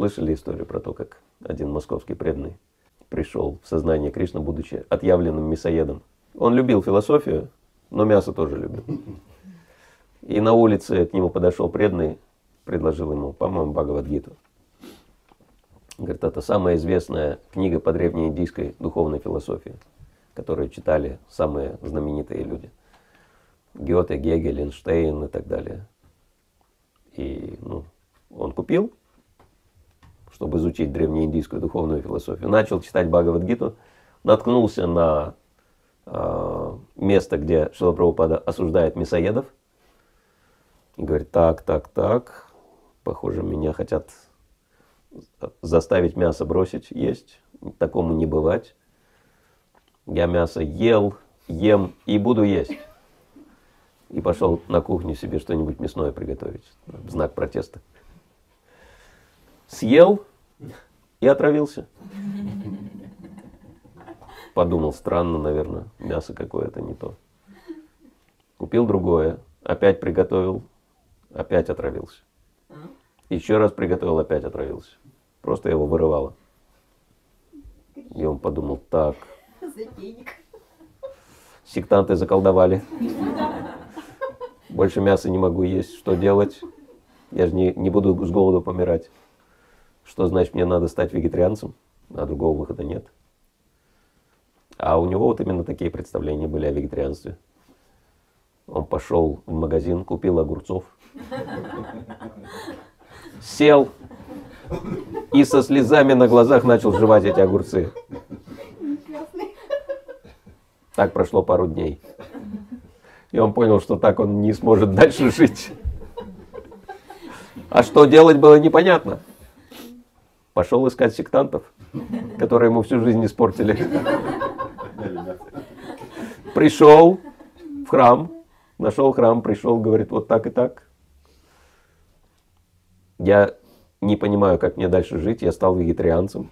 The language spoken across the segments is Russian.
Слышали историю про то, как один московский преданный пришел в сознание Кришны, будучи отъявленным мясоедом. Он любил философию, но мясо тоже любил. И на улице к нему подошел преданный, предложил ему, по-моему, Бхагавадгиту. Говорит, это самая известная книга по древнеиндийской духовной философии, которую читали самые знаменитые люди. Гёте, Гегель, Эйнштейн и так далее. И ну, он купил, чтобы изучить древнеиндийскую духовную философию. Начал читать Бхагавадгиту, наткнулся на э, место, где Шилапрабхупада осуждает мясоедов. И говорит, так, так, так, похоже, меня хотят заставить мясо бросить есть. Такому не бывать. Я мясо ел, ем и буду есть. И пошел на кухню себе что-нибудь мясное приготовить. Знак протеста. Съел, и отравился. Подумал, странно, наверное, мясо какое-то не то. Купил другое, опять приготовил, опять отравился. Еще раз приготовил, опять отравился. Просто его вырывало. И он подумал, так. Сектанты заколдовали. Больше мяса не могу есть. Что делать? Я же не, не буду с голоду помирать. Что значит, мне надо стать вегетарианцем, а другого выхода нет. А у него вот именно такие представления были о вегетарианстве. Он пошел в магазин, купил огурцов, сел и со слезами на глазах начал жевать эти огурцы. Так прошло пару дней. И он понял, что так он не сможет дальше жить. А что делать было непонятно пошел искать сектантов, которые ему всю жизнь испортили. Пришел в храм, нашел храм, пришел, говорит, вот так и так. Я не понимаю, как мне дальше жить, я стал вегетарианцем.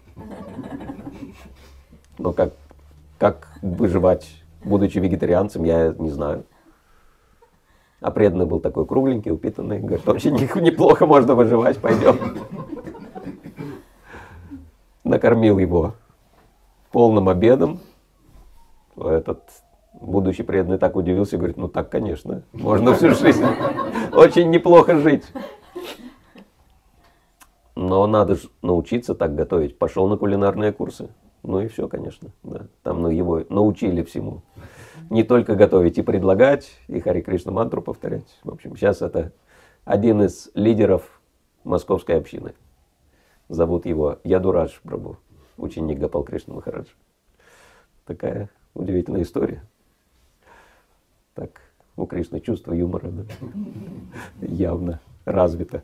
Но как, как выживать, будучи вегетарианцем, я не знаю. А преданный был такой кругленький, упитанный. Говорит, очень неплохо можно выживать, пойдем накормил его полным обедом. Этот будущий преданный так удивился, говорит, ну так, конечно, можно всю жизнь очень неплохо жить. Но надо же научиться так готовить. Пошел на кулинарные курсы. Ну и все, конечно. Да. Там ну, его научили всему. Не только готовить, и предлагать, и Хари Кришна мантру повторять. В общем, сейчас это один из лидеров московской общины. Зовут его Ядурадж Прабу, ученик Гапал Кришна Махараджа. Такая удивительная история. Так, у Кришны чувство юмора да? явно развито.